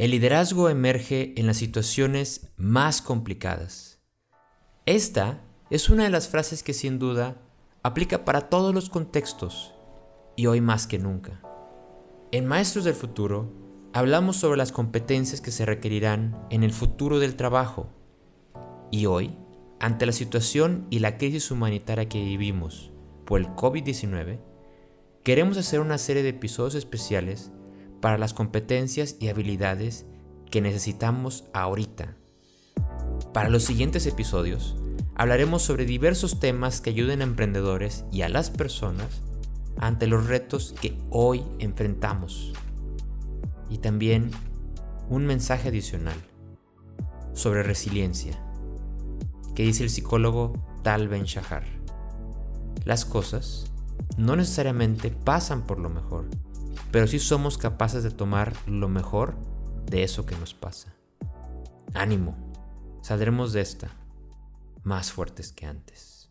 El liderazgo emerge en las situaciones más complicadas. Esta es una de las frases que sin duda aplica para todos los contextos y hoy más que nunca. En Maestros del Futuro hablamos sobre las competencias que se requerirán en el futuro del trabajo y hoy, ante la situación y la crisis humanitaria que vivimos por el COVID-19, queremos hacer una serie de episodios especiales para las competencias y habilidades que necesitamos ahorita. Para los siguientes episodios, hablaremos sobre diversos temas que ayuden a emprendedores y a las personas ante los retos que hoy enfrentamos. Y también un mensaje adicional sobre resiliencia, que dice el psicólogo Tal Ben Shahar. Las cosas no necesariamente pasan por lo mejor, pero sí somos capaces de tomar lo mejor de eso que nos pasa. Ánimo, saldremos de esta más fuertes que antes.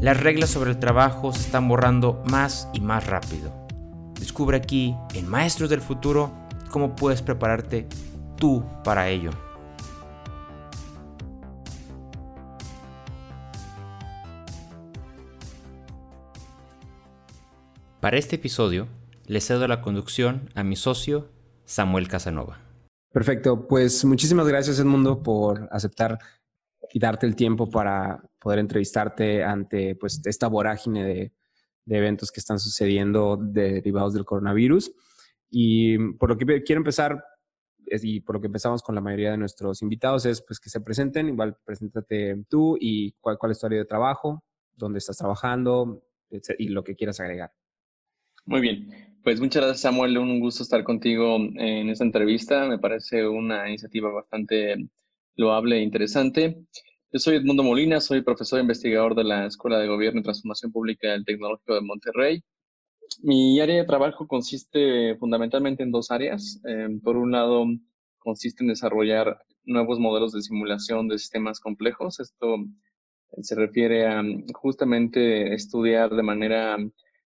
Las reglas sobre el trabajo se están borrando más y más rápido. Descubre aquí, en Maestros del Futuro, cómo puedes prepararte tú para ello. Para este episodio, le cedo la conducción a mi socio, Samuel Casanova. Perfecto, pues muchísimas gracias Edmundo por aceptar y darte el tiempo para poder entrevistarte ante pues, esta vorágine de, eventos que están sucediendo derivados del coronavirus. Y por lo que quiero empezar, y por lo que empezamos con la mayoría de nuestros invitados, es pues que se presenten, igual preséntate tú y cuál, cuál es tu área de trabajo, dónde estás trabajando y lo que quieras agregar. Muy bien, pues muchas gracias Samuel, un gusto estar contigo en esta entrevista, me parece una iniciativa bastante loable e interesante. Yo soy Edmundo Molina, soy profesor e investigador de la Escuela de Gobierno y Transformación Pública del Tecnológico de Monterrey. Mi área de trabajo consiste fundamentalmente en dos áreas. Em, por un lado, consiste en desarrollar nuevos modelos de simulación de sistemas complejos. Esto se refiere a justamente estudiar de manera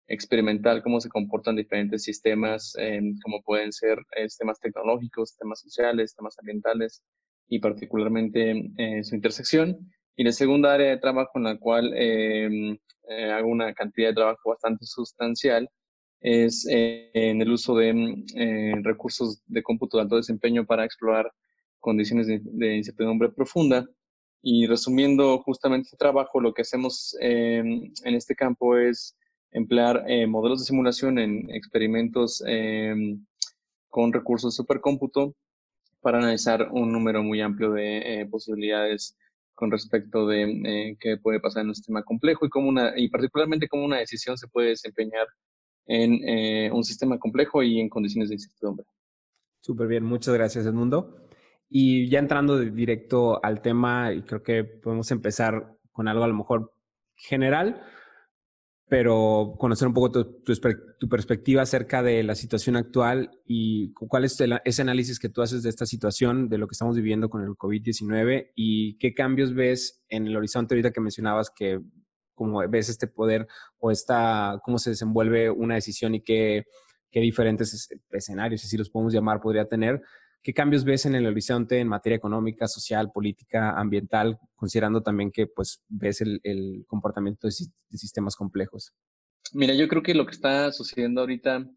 experimental cómo se comportan diferentes sistemas, como pueden ser eh, sistemas tecnológicos, sistemas sociales, sistemas ambientales y particularmente eh, su intersección. Y la segunda área de trabajo en la cual em, eh, hago una cantidad de trabajo bastante sustancial es en el uso de mm, recursos de cómputo de alto desempeño para explorar condiciones de, de incertidumbre profunda. Y resumiendo justamente este trabajo, lo que hacemos em, en este campo es emplear eh, modelos de simulación en experimentos em, con recursos de supercómputo para analizar un número muy amplio de eh, posibilidades con respecto de eh, qué puede pasar en un sistema complejo y cómo una, y particularmente cómo una decisión se puede desempeñar en un sistema complejo y en condiciones de incertidumbre. Súper bien, muchas gracias Edmundo. Y ya entrando directo al tema, y creo que podemos empezar con algo a lo mejor general, pero conocer un poco tu, perspectiva acerca de la situación actual y cuál es ese análisis que tú haces de esta situación, de lo que estamos viviendo con el COVID-19 y qué cambios ves en el horizonte ahorita que mencionabas que cómo ves este poder o esta, cómo se desenvuelve una decisión y qué, qué diferentes escenarios, si los podemos llamar, podría tener ¿Qué cambios ves en el horizonte en materia económica, social, política, ambiental, considerando también que pues ves el, comportamiento de, sistemas complejos? Mira, yo creo que lo que está sucediendo ahorita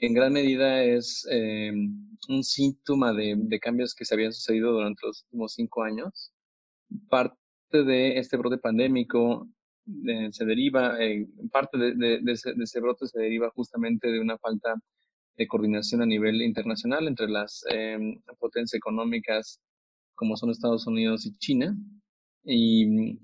en gran medida es eh, un síntoma de, cambios que se habían sucedido durante los últimos cinco años. Parte de este brote pandémico eh, se deriva, eh, parte de, ese, brote se deriva justamente de una falta de coordinación a nivel internacional entre las em, potencias económicas como son Estados Unidos y China. Y,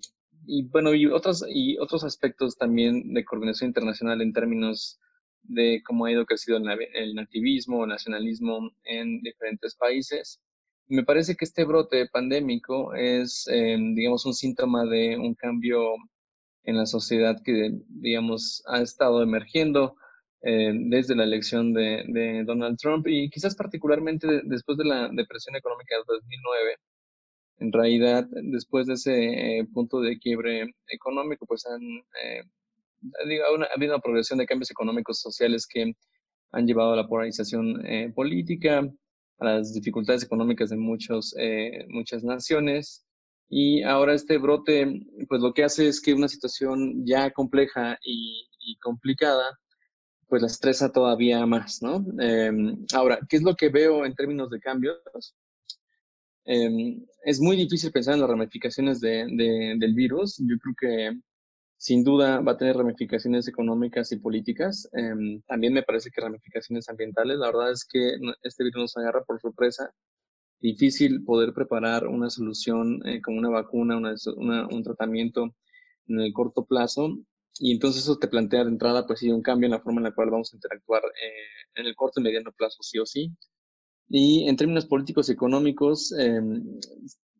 bueno, y otros, y otros aspectos también de coordinación internacional en términos de cómo ha ido creciendo el nativismo, el nacionalismo en diferentes países. Me parece que este brote pandémico es, em, digamos, un síntoma de un cambio en la sociedad que, digamos, ha estado emergiendo eh, desde la elección de, Donald Trump y quizás particularmente después de la depresión económica de 2009, en realidad, después de ese eh, punto de quiebre económico, pues han, eh, ha habido una progresión de cambios económicos sociales que han llevado a la polarización eh, política, a las dificultades económicas de muchos, muchas naciones. Y ahora este brote, pues lo que hace es que una situación ya compleja y, y complicada, pues la estresa todavía más, ¿no? Em, ahora, ¿qué es lo que veo en términos de cambios? Em, es muy difícil pensar en las ramificaciones de, del virus. Yo creo que sin duda va a tener ramificaciones económicas y políticas. Em, también me parece que ramificaciones ambientales. La verdad es que este virus nos agarra por sorpresa. Difícil poder preparar una solución eh, como una vacuna, un tratamiento en el corto plazo. Y entonces eso te plantea de entrada, pues sí, un cambio en la forma en la cual vamos a interactuar eh, en el corto y mediano plazo, sí o sí. Y en términos políticos y económicos, em,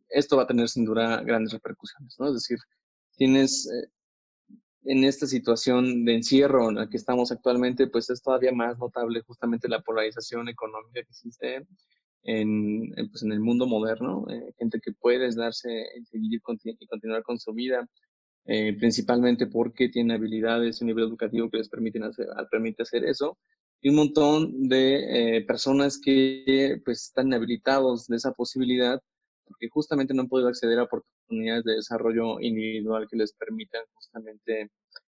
esto va a tener sin duda grandes repercusiones, ¿no? Es decir, tienes eh, en esta situación de encierro en la que estamos actualmente, pues es todavía más notable justamente la polarización económica que existe en, pues en el mundo moderno, eh, gente que puede darse seguir y continuar con su vida, eh, principalmente porque tiene habilidades y un nivel educativo que les permiten hacer, permite hacer eso, y un montón de eh, personas que pues están inhabilitados de esa posibilidad porque justamente no han podido acceder a oportunidades de desarrollo individual que les permitan justamente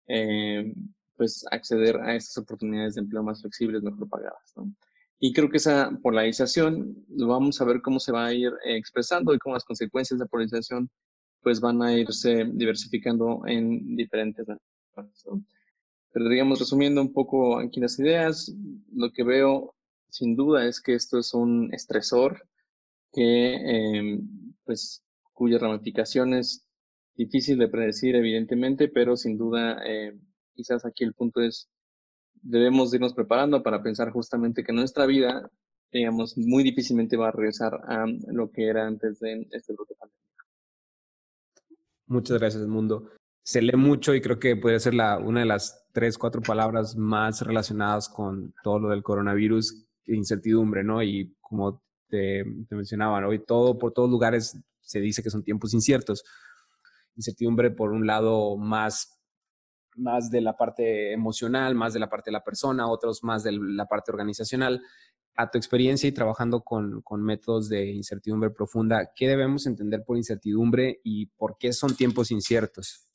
eh, pues acceder a estas oportunidades de empleo más flexibles, mejor pagadas. ¿no? Y creo que esa polarización lo vamos a ver cómo se va a ir eh, expresando y cómo las consecuencias de la polarización pues van a irse diversificando en diferentes ¿no? Pero digamos, resumiendo un poco aquí las ideas, lo que veo sin duda es que esto es un estresor que, eh, pues, cuyas ramificaciones difícil de predecir, evidentemente, pero sin duda, eh, quizás aquí el punto es, debemos irnos preparando para pensar justamente que nuestra vida, digamos, muy difícilmente va a regresar a lo que era antes de este pandémico. Muchas gracias, Mundo se lee mucho y creo que puede ser la, una de las tres, cuatro palabras más relacionadas con todo lo del coronavirus, incertidumbre, ¿no? Y como te, te mencionaba, hoy todo, por todos lugares se dice que son tiempos inciertos. Incertidumbre por un lado más, más de la parte emocional, más de la parte de la persona, otros más de la parte organizacional a tu experiencia y trabajando con, con, métodos de incertidumbre profunda, ¿qué debemos entender por incertidumbre y por qué son tiempos inciertos?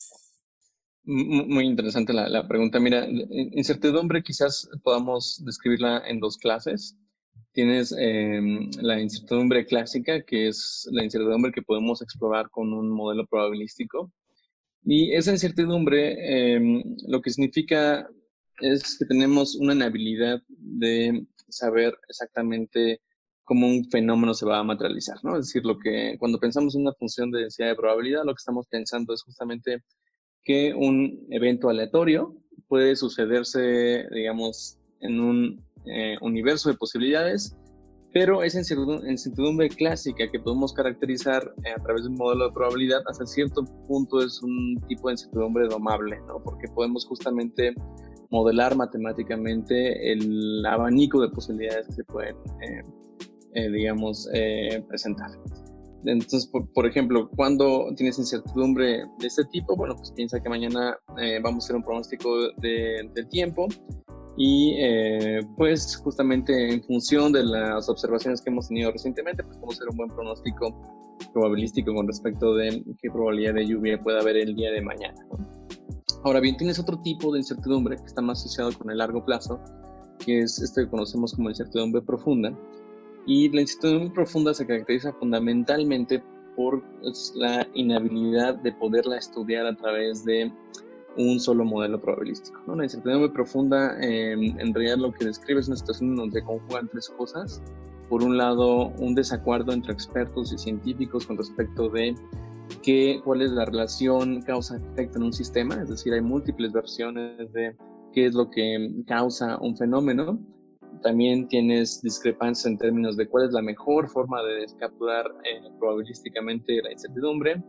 Muy interesante la, pregunta. Mira, incertidumbre quizás podamos describirla en dos clases. Tienes em, la incertidumbre clásica, que es la incertidumbre que podemos explorar con un modelo probabilístico. Y esa incertidumbre em, lo que significa es que tenemos una inhabilidad de saber exactamente cómo un fenómeno se va a materializar, ¿no? Es decir, lo que cuando pensamos en una función de densidad de probabilidad, lo que estamos pensando es justamente que un evento aleatorio puede sucederse, digamos, en un eh, universo de posibilidades, pero esa incertidumbre clásica que podemos caracterizar eh, a través de un modelo de probabilidad, hasta cierto punto es un tipo de incertidumbre domable, ¿no? Porque podemos justamente modelar matemáticamente el abanico de posibilidades que se pueden, eh, digamos, presentar. Entonces, por, ejemplo, cuando tienes incertidumbre de este tipo, bueno, pues piensa que mañana eh, vamos a hacer un pronóstico de, del tiempo y eh, pues justamente en función de las observaciones que hemos tenido recientemente, pues a hacer un buen pronóstico probabilístico con respecto de qué probabilidad de lluvia puede haber el día de mañana. Ahora bien, tienes otro tipo de incertidumbre que está más asociado con el largo plazo, que es esto que conocemos como incertidumbre profunda, y la incertidumbre profunda se caracteriza fundamentalmente por pues, la inhabilidad de poderla estudiar a través de un solo modelo probabilístico. ¿no? La incertidumbre profunda em, en realidad lo que describe es una situación donde conjugan tres cosas. Por un lado, un desacuerdo entre expertos y científicos con respecto de qué, cuál es la relación causa-efecto en un sistema, es decir, hay múltiples versiones de qué es lo que causa un fenómeno también tienes discrepancias en términos de cuál es la mejor forma de descapturar eh, probabilísticamente la incertidumbre.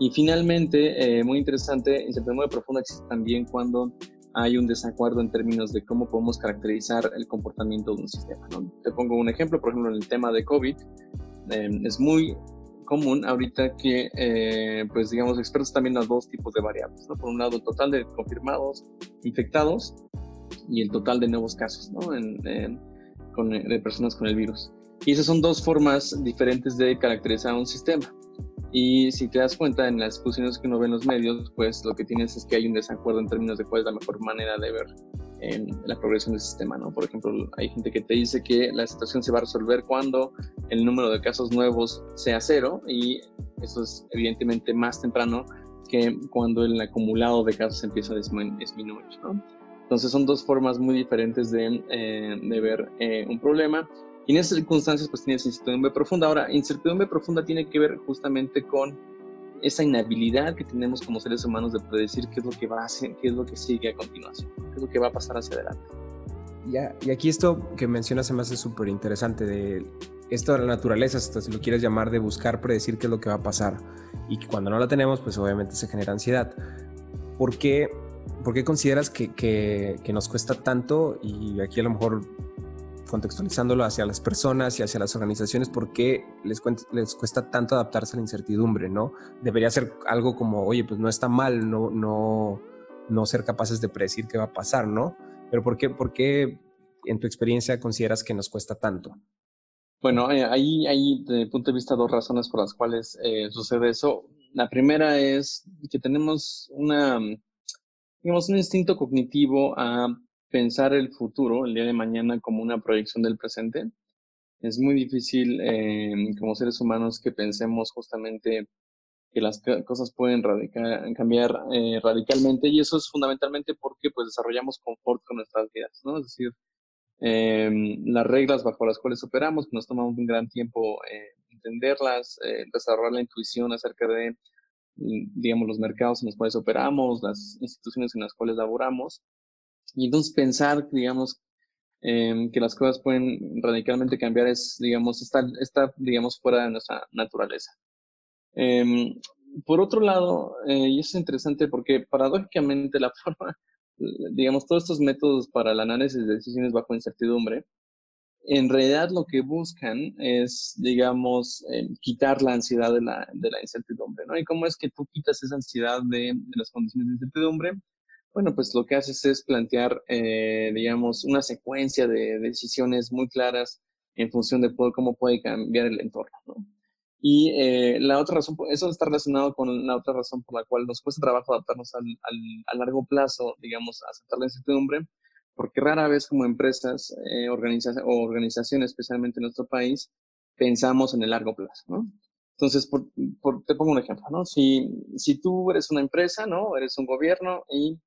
Y finalmente, eh, muy interesante, incertidumbre profunda existe también cuando hay un desacuerdo en términos de cómo podemos caracterizar el comportamiento de un sistema. Te pongo un ejemplo, por ejemplo, en el tema de COVID, eh, es muy común ahorita que, eh, pues digamos, expertos también a dos tipos de variables, ¿no? Por un lado, el total de confirmados infectados y el total de nuevos casos, ¿no? con, de personas con el virus. Y esas son dos formas diferentes de caracterizar un sistema. Y si te das cuenta en las discusiones que uno ve en los medios, pues lo que tienes es que hay un desacuerdo en términos de cuál es la mejor manera de ver en la progresión del sistema, ¿no? Por ejemplo, hay gente que te dice que la situación se va a resolver cuando el número de casos nuevos sea cero y eso es evidentemente más temprano que cuando el acumulado de casos empieza a disminuir, ¿no? Entonces son dos formas muy diferentes de, eh, de ver eh, un problema y en esas circunstancias pues tienes incertidumbre profunda. Ahora, incertidumbre profunda tiene que ver justamente con esa inhabilidad que tenemos como seres humanos de predecir qué es lo que va a hacer, qué es lo que sigue a continuación, qué es lo que va a pasar hacia adelante. Ya, y aquí esto que mencionas se me hace súper interesante de esto de la naturaleza, hasta si lo quieres llamar, de buscar predecir qué es lo que va a pasar. Y que cuando no la tenemos, pues obviamente se genera ansiedad. ¿Por qué, por qué consideras que, que, que nos cuesta tanto? Y aquí a lo mejor contextualizándolo hacia las personas y hacia las organizaciones, ¿por qué les, les cuesta tanto adaptarse a la incertidumbre? ¿no? Debería ser algo como, oye, pues no está mal no, no, no ser capaces de predecir qué va a pasar, ¿no? Pero ¿por qué, por qué en tu experiencia consideras que nos cuesta tanto? Bueno, eh, ahí hay, desde mi punto de vista, dos razones por las cuales eh, sucede eso. La primera es que tenemos una, digamos, un instinto cognitivo a pensar el futuro, el día de mañana, como una proyección del presente. Es muy difícil em, como seres humanos que pensemos justamente que las cosas pueden cambiar eh, radicalmente y eso es fundamentalmente porque pues desarrollamos confort con nuestras vidas, ¿no? Es decir, em, las reglas bajo las cuales operamos, que nos tomamos un gran tiempo eh, entenderlas, eh, desarrollar la intuición acerca de, digamos, los mercados en los cuales operamos, las instituciones en las cuales laboramos, y entonces pensar, digamos, em, que las cosas pueden radicalmente cambiar es, digamos, está, está digamos, fuera de nuestra naturaleza. Em, por otro lado, eh, y es interesante porque paradójicamente la forma, digamos, todos estos métodos para el análisis de decisiones bajo incertidumbre, en realidad lo que buscan es, digamos, em, quitar la ansiedad de la, de la, incertidumbre, ¿no? ¿Y cómo es que tú quitas esa ansiedad de, de las condiciones de incertidumbre? Bueno, pues lo que haces es plantear, eh, digamos, una secuencia de decisiones muy claras en función de cómo puede cambiar el entorno. ¿no? Y eh, la otra razón, eso está relacionado con la otra razón por la cual nos cuesta trabajo adaptarnos al, a largo plazo, digamos, a aceptar la incertidumbre, porque rara vez como empresas eh, o organizaciones, especialmente en nuestro país, pensamos en el largo plazo, ¿no? Entonces, por, te pongo un ejemplo, ¿no? Si, si tú eres una empresa, ¿no? Eres un gobierno y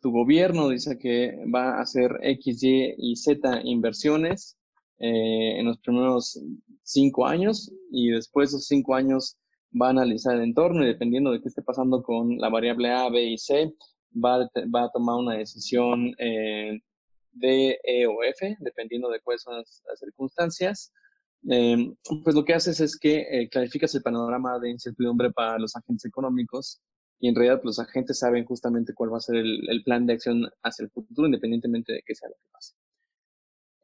tu gobierno dice que va a hacer X, Y y Z inversiones eh, en los primeros cinco años y después de esos cinco años va a analizar el entorno y dependiendo de qué esté pasando con la variable A, B y C, va a, va a tomar una decisión eh, D, E o F, dependiendo de cuáles son las, circunstancias. Eh, pues lo que haces es que eh, clarificas el panorama de incertidumbre para los agentes económicos y en realidad pues, los agentes saben justamente cuál va a ser el, plan de acción hacia el futuro, independientemente de qué sea lo que pase.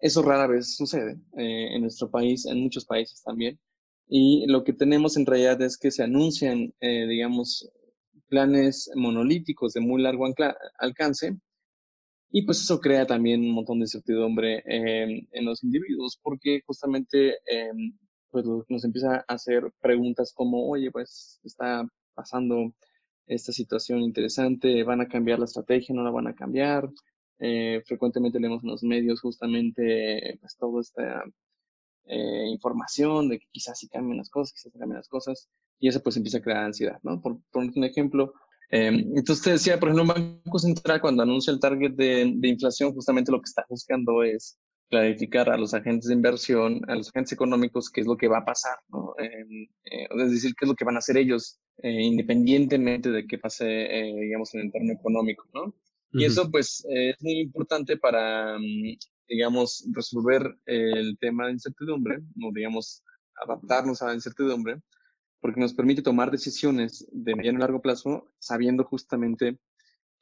Eso rara vez sucede eh, en nuestro país, en muchos países también. Y lo que tenemos en realidad es que se anuncian, eh, digamos, planes monolíticos de muy largo alcance. Y pues eso crea también un montón de incertidumbre en los individuos, porque justamente em, pues nos empieza a hacer preguntas como, oye, pues está pasando esta situación interesante, van a cambiar la estrategia, no la van a cambiar. Eh, frecuentemente leemos en los medios justamente pues, toda esta eh, información de que quizás sí cambien las cosas, quizás cambien las cosas, y eso pues empieza a crear ansiedad, ¿no? Por poner un ejemplo, eh, entonces te decía, por ejemplo, un Banco Central cuando anuncia el target de, inflación, justamente lo que está buscando es clarificar a los agentes de inversión, a los agentes económicos, qué es lo que va a pasar, ¿no? Eh, es decir, qué es lo que van a hacer ellos, independientemente de qué pase, digamos, en el entorno económico, ¿no? Y eso, pues, es muy importante para, mm, digamos, resolver el tema de incertidumbre, o, digamos, adaptarnos a la incertidumbre, porque nos permite tomar decisiones de mediano y largo plazo sabiendo justamente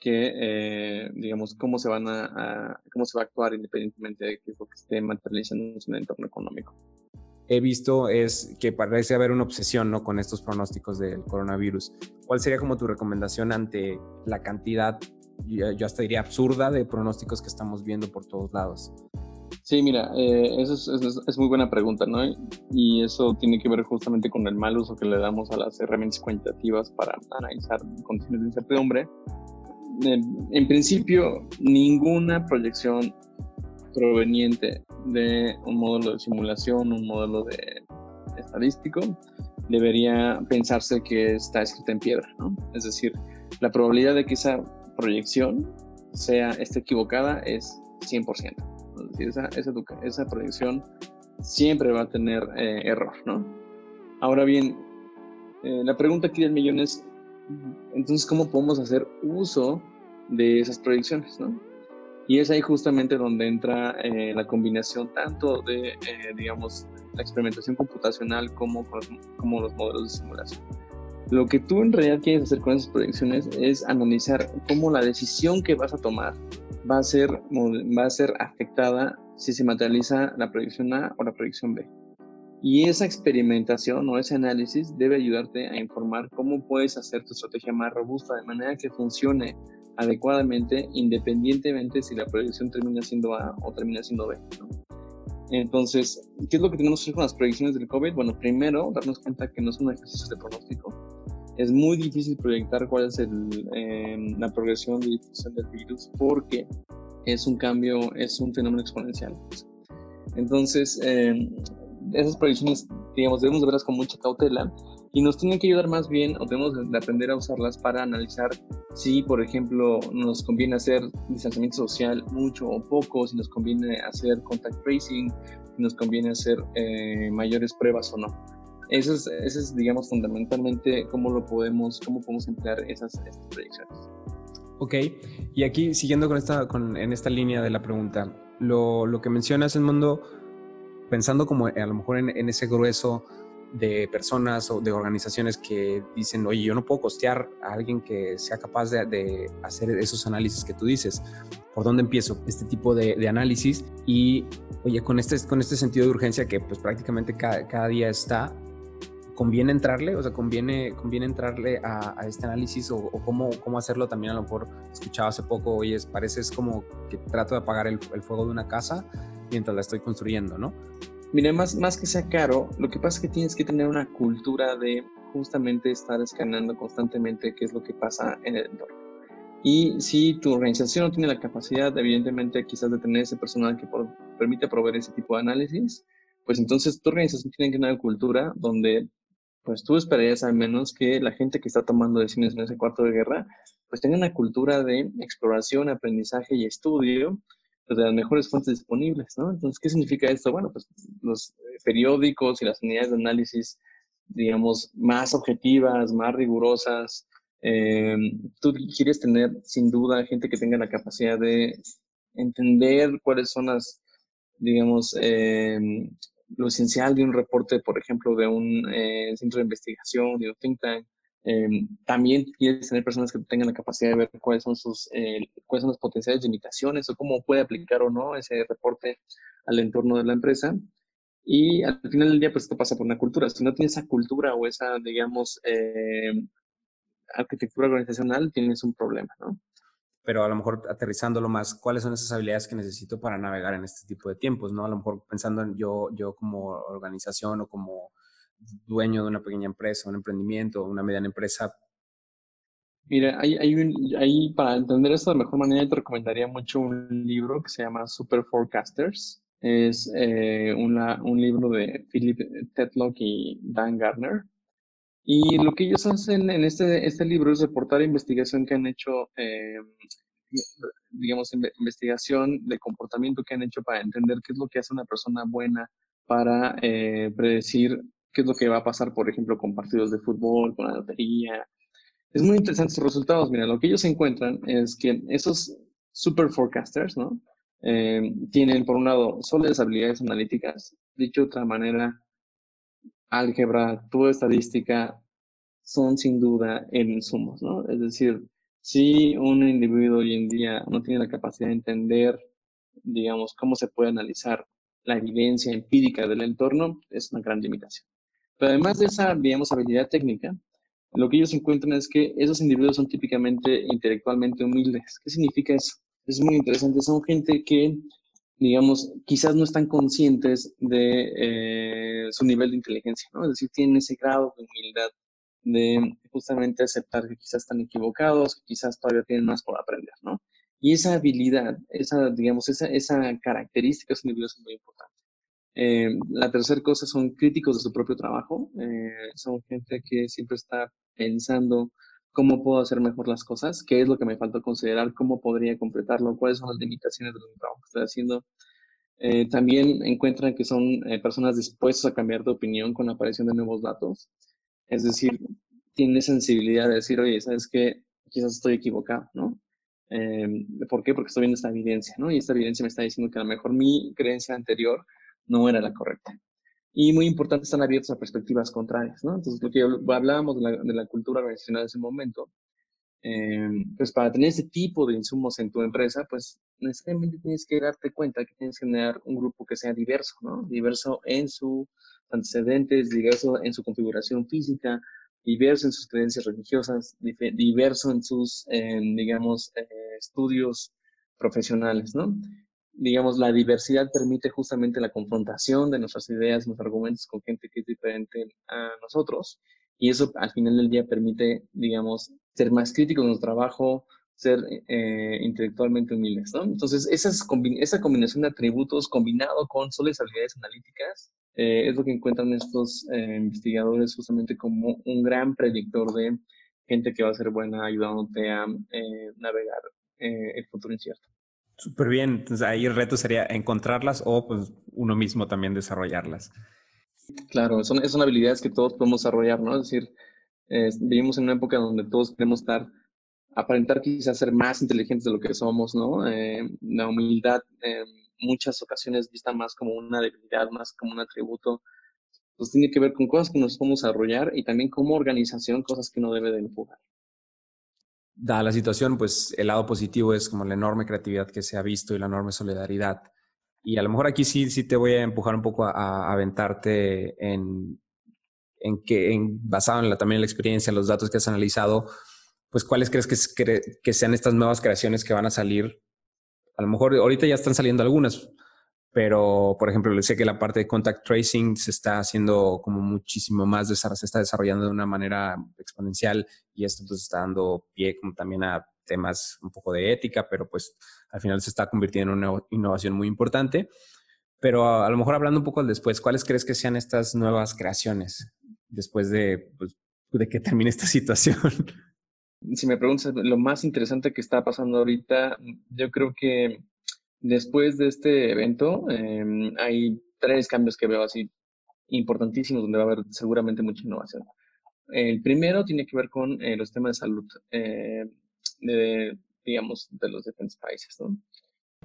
que, eh, digamos, cómo se van a, cómo se va a actuar independientemente de qué es lo que esté materializando en el entorno económico. he visto es que parece haber una obsesión ¿no? con estos pronósticos del coronavirus. ¿Cuál sería como tu recomendación ante la cantidad, yo hasta diría absurda, de pronósticos que estamos viendo por todos lados? Sí, mira, eh, eso es, es, muy buena pregunta, ¿no? Y eso tiene que ver justamente con el mal uso que le damos a las herramientas cuantitativas para analizar condiciones de incertidumbre. en principio, ninguna proyección proveniente de un modelo de simulación, un modelo de estadístico, debería pensarse que está escrita en piedra, ¿no? Es decir, la probabilidad de que esa proyección sea esté equivocada es 100%. Es esa, esa, esa proyección siempre va a tener eh, error, ¿no? Ahora bien, eh, la pregunta aquí del millón es, entonces, ¿cómo podemos hacer uso de esas proyecciones, ¿no? Y es ahí justamente donde entra eh, la combinación tanto de, digamos, la experimentación computacional como, como los modelos de simulación. Lo que tú en realidad quieres hacer con esas proyecciones es analizar cómo la decisión que vas a tomar va a ser, va a ser afectada si se materializa la proyección A o la proyección B. Y esa experimentación o ese análisis debe ayudarte a informar cómo puedes hacer tu estrategia más robusta de manera que funcione adecuadamente independientemente si la proyección termina siendo A o termina siendo B. Entonces, ¿qué es lo que tenemos que hacer con las proyecciones del COVID? Bueno, primero, darnos cuenta que no son ejercicios de pronóstico. Es muy difícil proyectar cuál es el, em, la progresión de difusión del virus porque es un cambio, es un fenómeno exponencial. Entonces, eh, esas proyecciones, digamos, debemos verlas con mucha cautela y nos tienen que ayudar más bien o debemos de aprender a usarlas para analizar si, por ejemplo, nos conviene hacer distanciamiento social mucho o poco, si nos conviene hacer contact tracing, si nos conviene hacer eh, mayores pruebas o no. Eso es, eso es, digamos, fundamentalmente cómo lo podemos, cómo podemos emplear esas, proyecciones. Ok, y aquí siguiendo con esta, con, en esta línea de la pregunta, lo, lo que mencionas, en mundo, pensando como a lo mejor en, en ese grueso de personas o de organizaciones que dicen, oye, yo no puedo costear a alguien que sea capaz de, hacer esos análisis que tú dices. ¿Por dónde empiezo este tipo de, análisis? Y, oye, con este, con este sentido de urgencia que pues prácticamente cada, día está, ¿conviene entrarle? O sea, ¿conviene, conviene entrarle a, este análisis o, cómo, cómo, hacerlo también? A lo mejor escuchaba hace poco, oye, parece es como que trato de apagar el, el fuego de una casa mientras la estoy construyendo, ¿no? Mira, más, más que sea caro, lo que pasa es que tienes que tener una cultura de justamente estar escaneando constantemente qué es lo que pasa en el entorno. Y si tu organización no tiene la capacidad, evidentemente, quizás de tener ese personal que permite proveer ese tipo de análisis, pues entonces tu organización tiene que tener una cultura donde, pues tú esperarías al menos que la gente que está tomando decisiones en ese cuarto de guerra, pues tenga una cultura de exploración, aprendizaje y estudio pues, de las mejores fuentes disponibles, ¿no? Entonces, ¿qué significa esto? Bueno, pues los eh, periódicos y las unidades de análisis, digamos, más objetivas, más rigurosas. Eh, tú quieres tener, sin duda, gente que tenga la capacidad de entender cuáles son las, digamos, eh, lo esencial de un reporte, por ejemplo, de un centro de investigación, de un think tank, Em, también quieres tener personas que tengan la capacidad de ver cuáles son sus eh, cuáles son las potenciales limitaciones o cómo puede aplicar o no ese reporte al entorno de la empresa. Y al final del día, pues esto pasa por una cultura. Si no tienes esa cultura o esa, digamos, em, arquitectura organizacional, tienes un problema, ¿no? Pero a lo mejor aterrizándolo más, ¿cuáles son esas habilidades que necesito para navegar en este tipo de tiempos, no? A lo mejor pensando en yo, yo como organización o como dueño de una pequeña empresa, un emprendimiento, una mediana empresa? Mira, hay, hay, para entender esto de mejor manera, te recomendaría mucho un libro que se llama Super Forecasters. Es eh, un libro de Philip Tetlock y Dan Gardner. Y lo que ellos hacen en este, este libro es reportar investigación que han hecho, eh, digamos, investigación de comportamiento que han hecho para entender qué es lo que hace una persona buena para eh, predecir qué es lo que va a pasar, por ejemplo, con partidos de fútbol, con la lotería. Es muy interesante sus resultados. Mira, lo que ellos encuentran es que esos super forecasters, ¿no? Eh, tienen, por un lado, sólidas habilidades analíticas. Dicho de otra manera, álgebra, toda estadística son sin duda en insumos, ¿no? Es decir, si un individuo hoy en día no tiene la capacidad de entender, digamos, cómo se puede analizar la evidencia empírica del entorno, es una gran limitación. Pero además de esa, digamos, habilidad técnica, lo que ellos encuentran es que esos individuos son típicamente intelectualmente humildes. ¿Qué significa eso? Es muy interesante. Son gente que, digamos, quizás no están conscientes de eh, su nivel de inteligencia, ¿no? Es decir, tienen ese grado de humildad de justamente aceptar que quizás están equivocados, que quizás todavía tienen más por aprender, ¿no? Y esa habilidad, esa, digamos, esa, esa característica es muy importante. Eh, la tercera cosa son críticos de su propio trabajo. Eh, son gente que siempre está pensando cómo puedo hacer mejor las cosas, qué es lo que me falta considerar, cómo podría completarlo, cuáles son las limitaciones del trabajo que estoy haciendo. Eh, también encuentran que son personas dispuestas a cambiar de opinión con la aparición de nuevos datos. Es decir, tiene sensibilidad de decir, oye, ¿sabes qué? Quizás estoy equivocado, ¿no? ¿Por qué? Porque estoy viendo esta evidencia, ¿no? Y esta evidencia me está diciendo que a lo mejor mi creencia anterior no era la correcta. Y muy importante, están abiertos a perspectivas contrarias, ¿no? Entonces, lo que hablábamos de la, de la cultura organizacional en ese momento, eh, pues para tener ese tipo de insumos en tu empresa, pues necesariamente tienes que darte cuenta que tienes que generar un grupo que sea diverso, ¿no? Diverso en sus antecedentes, diverso en su configuración física, diverso en sus creencias religiosas, diverso en sus, eh, digamos, eh, estudios profesionales, ¿no? Digamos, la diversidad permite justamente la confrontación de nuestras ideas, nuestros argumentos con gente que es diferente a nosotros. Y eso al final del día permite, digamos, ser más críticos en nuestro trabajo, ser eh, intelectualmente humildes, ¿no? Entonces, esas esa combinación de atributos combinado con sólidas habilidades analíticas eh, es lo que encuentran estos eh, investigadores justamente como un gran predictor de gente que va a ser buena ayudándote a navegar el futuro incierto. Súper bien. Entonces ahí el reto sería encontrarlas o pues uno mismo también desarrollarlas. Claro, son, son habilidades que todos podemos desarrollar, ¿no? Es decir, vivimos en una época donde todos queremos estar, aparentar quizás ser más inteligentes de lo que somos, ¿no? Eh, la humildad en muchas ocasiones vista más como una debilidad, más como un atributo. Pues tiene que ver con cosas que nos podemos desarrollar y también como organización, cosas que no debe de empujar dada la situación, pues el lado positivo es como la enorme creatividad que se ha visto y la enorme solidaridad. Y a lo mejor aquí sí, sí te voy a empujar un poco a, aventarte en, en que, en, basado en la, también en la experiencia, en los datos que has analizado, pues cuáles crees que, que sean estas nuevas creaciones que van a salir. A lo mejor ahorita ya están saliendo algunas, pero por ejemplo, sé que la parte de contact tracing se está haciendo como muchísimo más, se está desarrollando de una manera exponencial y esto pues está dando pie como también a temas un poco de ética, pero pues al final se está convirtiendo en una innovación muy importante. Pero a, lo mejor hablando un poco después, ¿cuáles crees que sean estas nuevas creaciones después de, pues, de que termine esta situación? Si me preguntas lo más interesante que está pasando ahorita, yo creo que Después de este evento, em, hay tres cambios que veo así importantísimos donde va a haber seguramente mucha innovación. El primero tiene que ver con eh, los temas de salud, eh, digamos, de los diferentes países.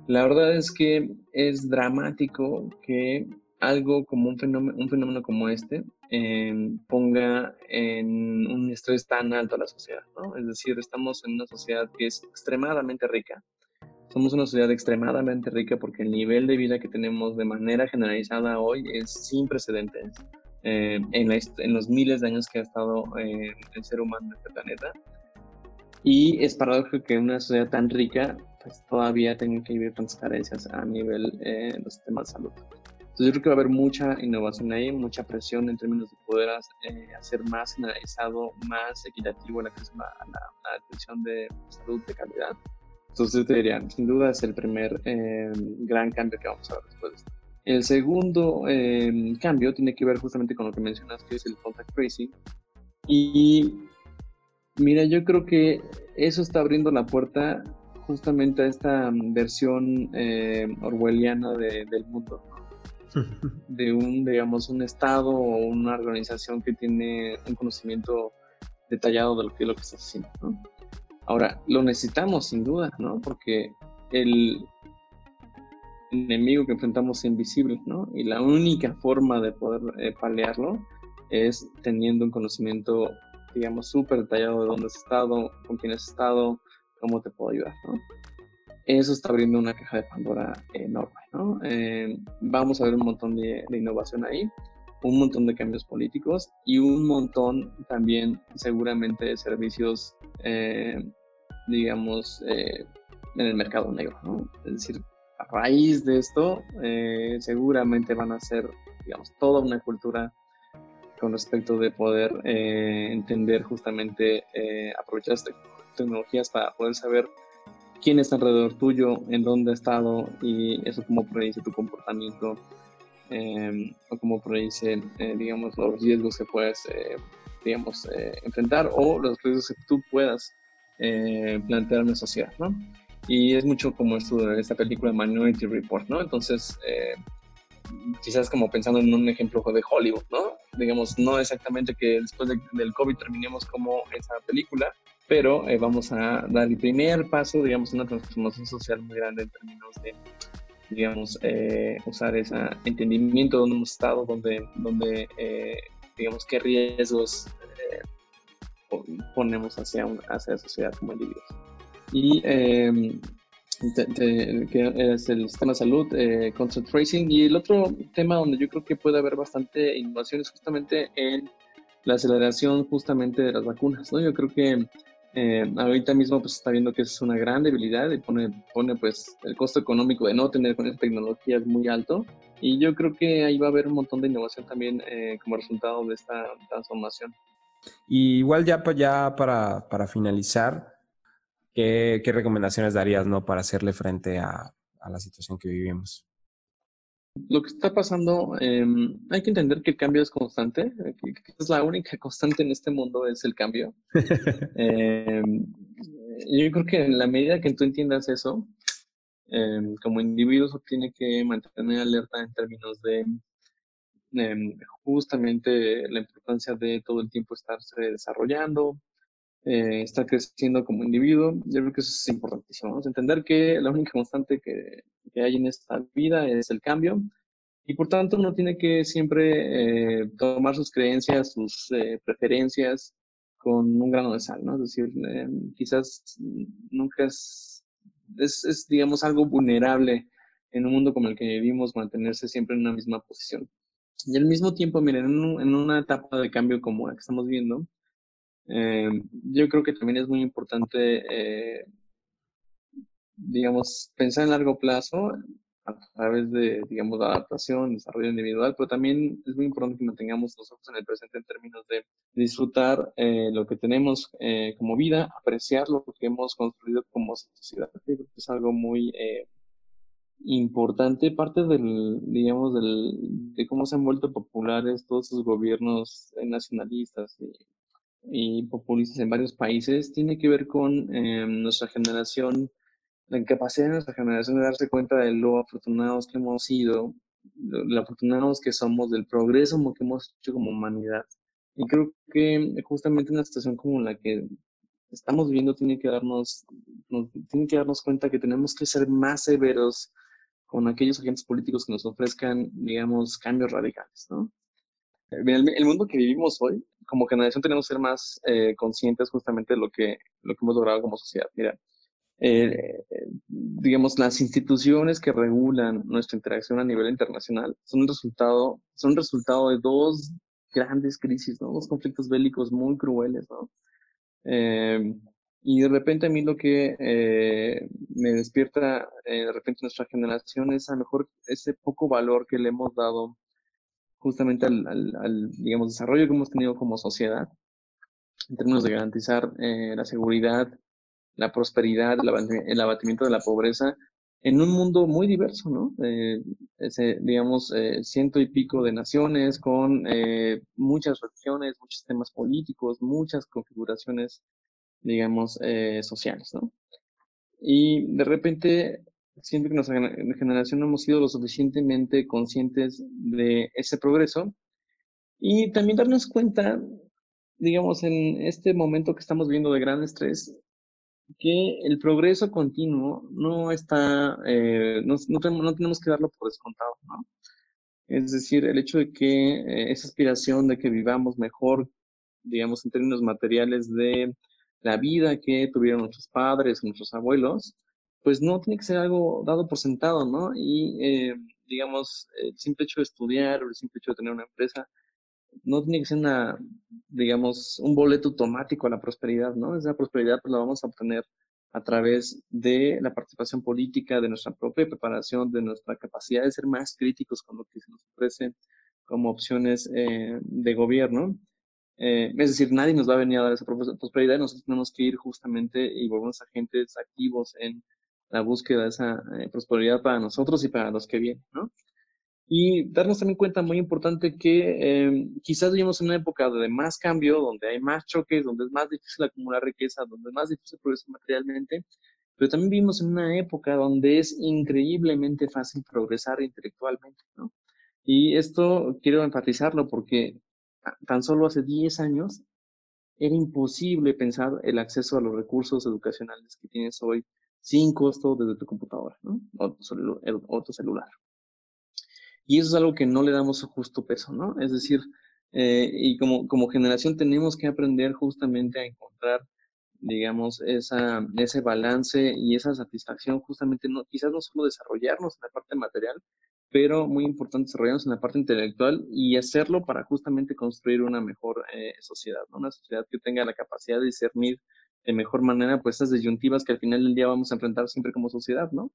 La verdad es que es dramático que algo como un fenómeno, como este em, ponga en un estrés tan alto a la sociedad. Es decir, estamos en una sociedad que es extremadamente rica, somos una sociedad extremadamente rica porque el nivel de vida que tenemos de manera generalizada hoy es sin precedentes eh, en, en, los miles de años que ha estado eh, el ser humano en este planeta. Y es paradójico que una sociedad tan rica pues, todavía tenga que vivir transparencias a nivel eh, de los temas de salud. Entonces yo creo que va a haber mucha innovación ahí, mucha presión en términos de poder eh, hacer más generalizado, más equitativo la, la atención de salud de calidad. Entonces te diría, sin duda es el primer eh, gran cambio que vamos a ver después de esto. El segundo eh, cambio tiene que ver justamente con lo que mencionas, que es el contact tracing. Y mira, yo creo que eso está abriendo la puerta justamente a esta versión eh, orwelliana del mundo, de un, digamos, un estado o una organización que tiene un conocimiento detallado de lo que, lo que está haciendo. ¿no? Ahora, lo necesitamos sin duda, ¿no? Porque el enemigo que enfrentamos es invisible, ¿no? Y la única forma de poder eh, palearlo es teniendo un conocimiento, digamos, súper detallado de dónde has estado, con quién has estado, cómo te puedo ayudar, ¿no? eso está abriendo una caja de Pandora enorme, ¿no? Eh, vamos a ver un montón de, innovación ahí, un montón de cambios políticos y un montón también seguramente de servicios, eh, digamos, eh, en el mercado negro. Es decir, a raíz de esto, seguramente van a ser, digamos, toda una cultura con respecto de poder entender justamente, aprovechar estas tecnologías para poder saber quién está alrededor tuyo, en dónde ha estado y eso cómo predice tu comportamiento em, o cómo predice, eh, digamos, los riesgos que puedes, eh, digamos, eh, enfrentar o los riesgos que tú puedas plantear en la sociedad, ¿no? Y es mucho como esto de esta película Minority Report, ¿no? Entonces, quizás como pensando en un ejemplo de Hollywood, ¿no? Digamos, no exactamente que después del COVID terminemos como esa película, pero eh, vamos a dar el primer paso, digamos, una transformación social muy grande en términos de, digamos, eh, usar ese entendimiento de donde hemos estado, donde, donde eh, digamos, qué riesgos ponemos hacia, hacia la sociedad como individuos. Y em, que es el sistema de salud, eh, contact tracing. Y el otro tema donde yo creo que puede haber bastante innovación es justamente en la aceleración justamente de las vacunas, ¿no? Yo creo que eh, ahorita mismo pues está viendo que es una gran debilidad y pone, pone pues el costo económico de no tener con esa tecnología es muy alto y yo creo que ahí va a haber un montón de innovación también eh, como resultado de esta transformación. Y igual ya, ya para, para finalizar, ¿qué, ¿qué, recomendaciones darías ¿no? para hacerle frente a, a la situación que vivimos? Lo que está pasando, em, hay que entender que el cambio es constante, es la única constante en este mundo es el cambio. Em, yo creo que en la medida que tú entiendas eso, em, como individuo tiene que mantener alerta en términos de justamente la importancia de todo el tiempo estarse desarrollando, eh, estar creciendo como individuo. Yo creo que eso es importantísimo. Entender que la única constante que, que, hay en esta vida es el cambio y por tanto uno tiene que siempre eh, tomar sus creencias, sus eh, preferencias con un grano de sal, ¿no? Es decir, quizás nunca es, es, es, digamos, algo vulnerable en un mundo como el que vivimos mantenerse siempre en una misma posición. Y al mismo tiempo, miren, en, una etapa de cambio como la que estamos viendo, eh, yo creo que también es muy importante, eh, digamos, pensar en largo plazo a través de, digamos, adaptación, desarrollo individual, pero también es muy importante que mantengamos los ojos en el presente en términos de disfrutar eh, lo que tenemos como vida, apreciar lo que hemos construido como sociedad. Creo que es algo muy importante, parte del, digamos, del, de cómo se han vuelto populares todos esos gobiernos nacionalistas y populistas en varios países tiene que ver con em, nuestra generación, la incapacidad de nuestra generación de darse cuenta de lo afortunados que hemos sido, lo, afortunados que somos, del progreso que hemos hecho como humanidad. Y creo que justamente una situación como la que estamos viviendo tiene que darnos, tiene que darnos cuenta que tenemos que ser más severos con aquellos agentes políticos que nos ofrezcan, digamos, cambios radicales, ¿no? El, mundo que vivimos hoy, como generación, tenemos que ser más eh, conscientes justamente de lo que, lo que hemos logrado como sociedad. Mira, eh, digamos, las instituciones que regulan nuestra interacción a nivel internacional son un resultado, son resultado de dos grandes crisis, ¿no? Dos conflictos bélicos muy crueles, ¿no? Eh, y de repente a mí lo que me despierta de repente nuestra generación es a lo mejor ese poco valor que le hemos dado justamente al, digamos, desarrollo que hemos tenido como sociedad en términos de garantizar eh, la seguridad, la prosperidad, el, abatimiento de la pobreza en un mundo muy diverso, ¿no? Eh, ese, digamos, eh, ciento y pico de naciones con muchas religiones, muchos temas políticos, muchas configuraciones, digamos, sociales, ¿no? Y de repente siento que nuestra generación no hemos sido lo suficientemente conscientes de ese progreso y también darnos cuenta, digamos, en este momento que estamos viendo de gran estrés, que el progreso continuo no está, eh, no, no, tenemos, que darlo por descontado, ¿no? Es decir, el hecho de que eh, esa aspiración de que vivamos mejor, digamos, en términos materiales de la vida que tuvieron nuestros padres, nuestros abuelos, pues no tiene que ser algo dado por sentado, ¿no? Y, eh, digamos, el simple hecho de estudiar o el simple hecho de tener una empresa, no tiene que ser digamos, un boleto automático a la prosperidad, ¿no? Esa prosperidad pues la vamos a obtener a través de la participación política, de nuestra propia preparación, de nuestra capacidad de ser más críticos con lo que se nos ofrece como opciones eh, de gobierno. Eh, es decir, nadie nos va a venir a dar esa prosperidad, nosotros tenemos que ir justamente y volvernos agentes activos en la búsqueda de esa eh, prosperidad para nosotros y para los que vienen, ¿no? Y darnos también cuenta, muy importante, que eh, quizás vivimos en una época de más cambio, donde hay más choques, donde es más difícil acumular riqueza, donde es más difícil progresar materialmente, pero también vivimos en una época donde es increíblemente fácil progresar intelectualmente, ¿no? Y esto quiero enfatizarlo porque tan solo hace 10 años era imposible pensar el acceso a los recursos educacionales que tienes hoy sin costo desde tu computadora ¿no? o, tu celular. Y eso es algo que no le damos justo peso, ¿no? Es decir, eh, y como, como generación tenemos que aprender justamente a encontrar, digamos, esa, ese balance y esa satisfacción, justamente, no, quizás no solo desarrollarnos en la parte material, pero muy importante desarrollarnos en la parte intelectual y hacerlo para justamente construir una mejor eh, sociedad, ¿no? una sociedad que tenga la capacidad de discernir de mejor manera pues esas disyuntivas que al final del día vamos a enfrentar siempre como sociedad, ¿no?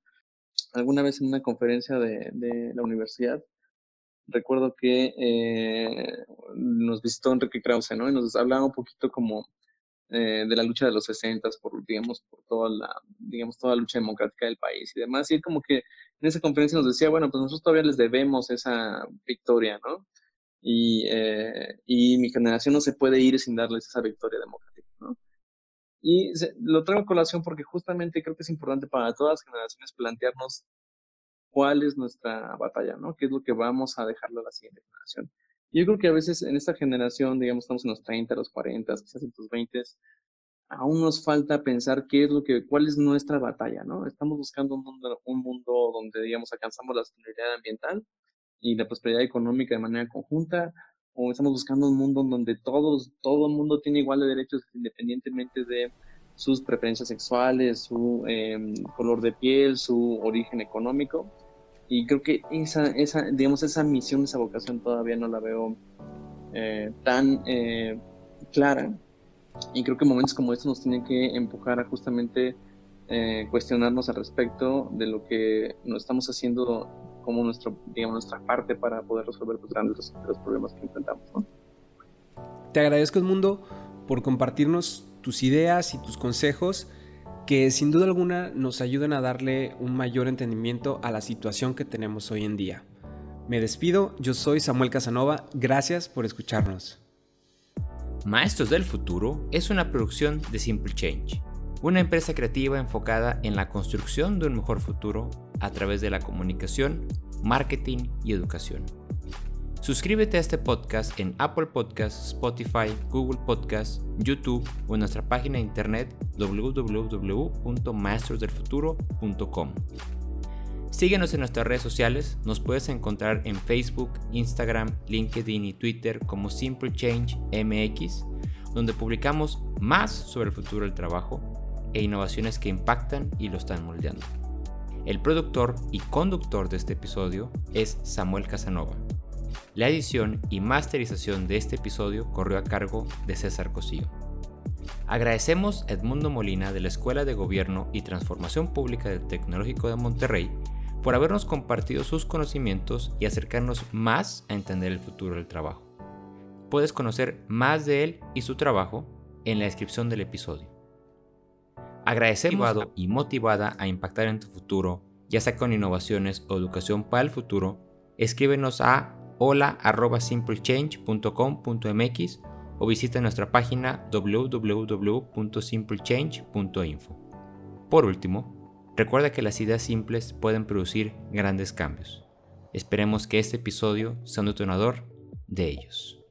Alguna vez en una conferencia de, de la universidad, recuerdo que eh, nos visitó Enrique Krause, ¿no? Y nos hablaba un poquito como eh, de la lucha de los 60 por, digamos, por toda la, digamos, toda la lucha democrática del país y demás. Y como que en esa conferencia nos decía, bueno, pues nosotros todavía les debemos esa victoria, ¿no? Y, eh, y mi generación no se puede ir sin darles esa victoria democrática, ¿no? Y lo traigo a colación porque justamente creo que es importante para todas las generaciones plantearnos cuál es nuestra batalla, ¿no? ¿Qué es lo que vamos a dejarle a la siguiente generación? Yo creo que a veces en esta generación, digamos, estamos en los 30, los 40, quizás en los 20, aún nos falta pensar qué es lo que, cuál es nuestra batalla, ¿no? Estamos buscando un mundo, un mundo donde, digamos, alcanzamos la sostenibilidad ambiental y la prosperidad económica de manera conjunta, o estamos buscando un mundo donde todos, todo el mundo tiene iguales derechos independientemente de sus preferencias sexuales, su em, color de piel, su origen económico. Y creo que esa, esa, digamos, esa misión, esa vocación todavía no la veo eh, tan eh, clara. Y creo que momentos como estos nos tienen que empujar a justamente eh, cuestionarnos al respecto de lo que nos estamos haciendo como nuestro, digamos, nuestra parte para poder resolver los grandes los problemas que enfrentamos. Te agradezco, Edmundo, por compartirnos tus ideas y tus consejos que sin duda alguna nos ayudan a darle un mayor entendimiento a la situación que tenemos hoy en día. Me despido, yo soy Samuel Casanova, gracias por escucharnos. Maestros del Futuro es una producción de Simple Change, una empresa creativa enfocada en la construcción de un mejor futuro a través de la comunicación, marketing y educación. Suscríbete a este podcast en Apple Podcasts, Spotify, Google Podcasts, YouTube o en nuestra página de internet www.maestrosdelfuturo.com. Síguenos en nuestras redes sociales, nos puedes encontrar en Facebook, Instagram, LinkedIn y Twitter como Simple Change MX, donde publicamos más sobre el futuro del trabajo e innovaciones que impactan y lo están moldeando. El productor y conductor de este episodio es Samuel Casanova. La edición y masterización de este episodio corrió a cargo de César Cosillo. Agradecemos a Edmundo Molina de la Escuela de Gobierno y Transformación Pública del Tecnológico de Monterrey por habernos compartido sus conocimientos y acercarnos más a entender el futuro del trabajo. Puedes conocer más de él y su trabajo en la descripción del episodio. Agradecemos y motivada a impactar en tu futuro, ya sea con innovaciones o educación para el futuro, escríbenos a hola@simplechange.com.mx o visita nuestra página www.simplechange.info. Por último, recuerda que las ideas simples pueden producir grandes cambios. Esperemos que este episodio sea un detonador de ellos.